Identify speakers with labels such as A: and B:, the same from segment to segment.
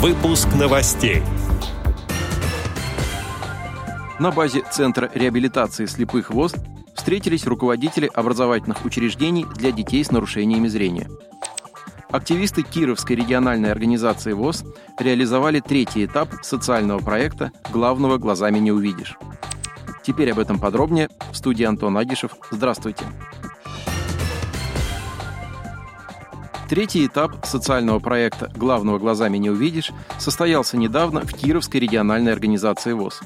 A: Выпуск новостей.
B: На базе Центра реабилитации слепых ВОЗ встретились руководители образовательных учреждений для детей с нарушениями зрения. Активисты Кировской региональной организации ВОЗ реализовали третий этап социального проекта «Главного глазами не увидишь». Теперь об этом подробнее в студии Антон Агишев. Здравствуйте. Третий этап социального проекта «Главного глазами не увидишь» состоялся недавно в Кировской региональной организации ВОЗ.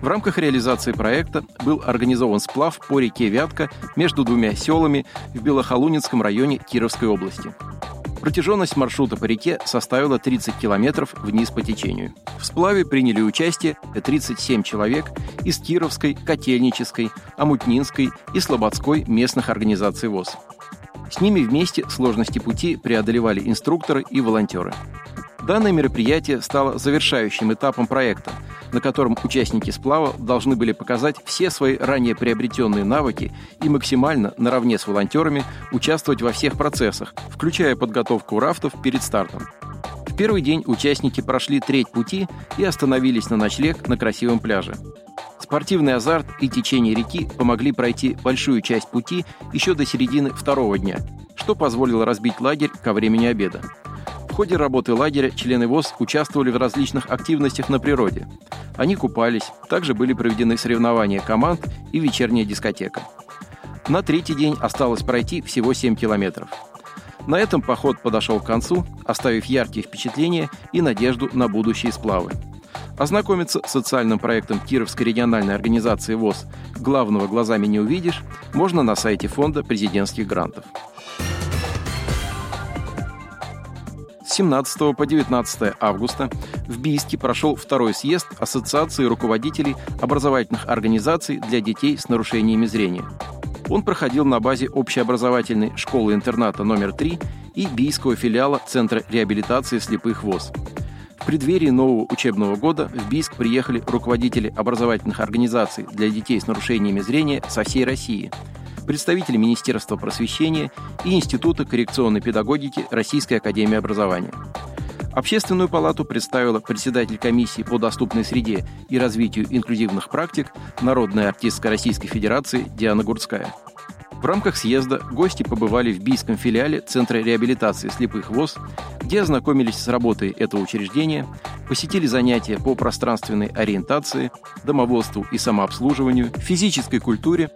B: В рамках реализации проекта был организован сплав по реке Вятка между двумя селами в Белохолунинском районе Кировской области. Протяженность маршрута по реке составила 30 километров вниз по течению. В сплаве приняли участие 37 человек из Кировской, Котельнической, Амутнинской и Слободской местных организаций ВОЗ. С ними вместе сложности пути преодолевали инструкторы и волонтеры. Данное мероприятие стало завершающим этапом проекта, на котором участники сплава должны были показать все свои ранее приобретенные навыки и максимально, наравне с волонтерами, участвовать во всех процессах, включая подготовку рафтов перед стартом. В первый день участники прошли треть пути и остановились на ночлег на красивом пляже. Спортивный азарт и течение реки помогли пройти большую часть пути еще до середины второго дня, что позволило разбить лагерь ко времени обеда. В ходе работы лагеря члены ВОЗ участвовали в различных активностях на природе. Они купались, также были проведены соревнования команд и вечерняя дискотека. На третий день осталось пройти всего 7 километров. На этом поход подошел к концу, оставив яркие впечатления и надежду на будущие сплавы. Ознакомиться с социальным проектом Кировской региональной организации ВОЗ «Главного глазами не увидишь» можно на сайте Фонда президентских грантов. С 17 по 19 августа в Бийске прошел второй съезд Ассоциации руководителей образовательных организаций для детей с нарушениями зрения. Он проходил на базе общеобразовательной школы-интерната номер 3 и Бийского филиала Центра реабилитации слепых ВОЗ – преддверии нового учебного года в Бийск приехали руководители образовательных организаций для детей с нарушениями зрения со всей России, представители Министерства просвещения и Института коррекционной педагогики Российской академии образования. Общественную палату представила председатель комиссии по доступной среде и развитию инклюзивных практик Народная артистка Российской Федерации Диана Гурцкая. В рамках съезда гости побывали в Бийском филиале Центра реабилитации слепых ВОЗ, где ознакомились с работой этого учреждения, посетили занятия по пространственной ориентации, домоводству и самообслуживанию, физической культуре,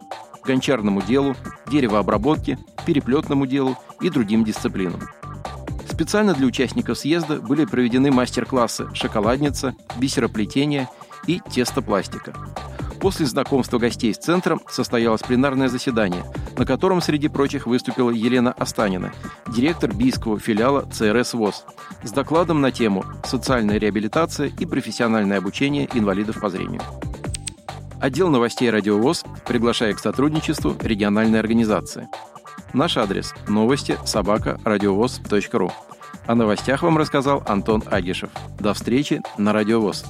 B: гончарному делу, деревообработке, переплетному делу и другим дисциплинам. Специально для участников съезда были проведены мастер-классы «Шоколадница», «Бисероплетение» и «Тестопластика». После знакомства гостей с центром состоялось пленарное заседание, на котором, среди прочих, выступила Елена Останина, директор бийского филиала ЦРС ВОЗ, с докладом на тему «Социальная реабилитация и профессиональное обучение инвалидов по зрению». Отдел новостей «Радиовоз» приглашает к сотрудничеству региональной организации. Наш адрес – новости собака радиовоз.ру. О новостях вам рассказал Антон Агишев. До встречи на «Радиовоз».